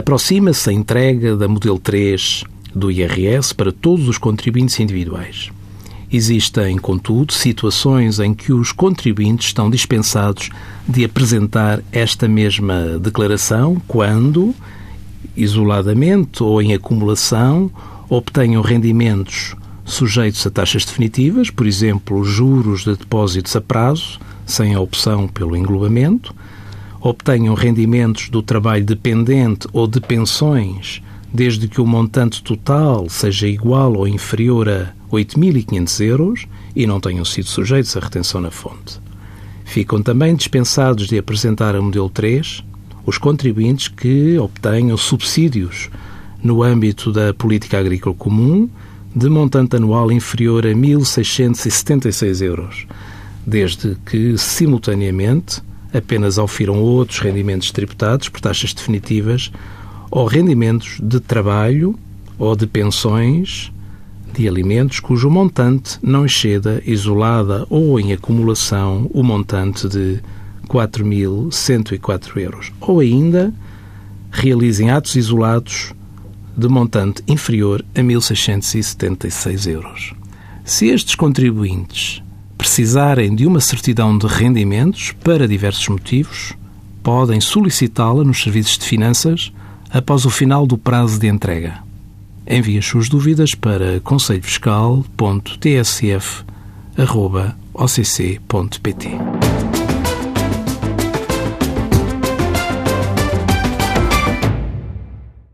Aproxima-se a entrega da modelo 3 do IRS para todos os contribuintes individuais. Existem, contudo, situações em que os contribuintes estão dispensados de apresentar esta mesma declaração quando, isoladamente ou em acumulação, obtenham rendimentos sujeitos a taxas definitivas, por exemplo, juros de depósitos a prazo, sem a opção pelo englobamento, obtenham rendimentos do trabalho dependente ou de pensões, desde que o montante total seja igual ou inferior a 8.500 euros e não tenham sido sujeitos à retenção na fonte. Ficam também dispensados de apresentar a modelo 3 os contribuintes que obtenham subsídios no âmbito da política agrícola comum de montante anual inferior a 1.676 euros, desde que, simultaneamente, apenas ofiram outros rendimentos tributados por taxas definitivas ou rendimentos de trabalho ou de pensões de alimentos cujo montante não exceda, isolada ou em acumulação, o montante de 4.104 euros. Ou ainda, realizem atos isolados de montante inferior a 1.676 euros. Se estes contribuintes precisarem de uma certidão de rendimentos para diversos motivos, podem solicitá-la nos serviços de finanças após o final do prazo de entrega. Envie as suas dúvidas para conselhofiscal.tsf.occ.pt.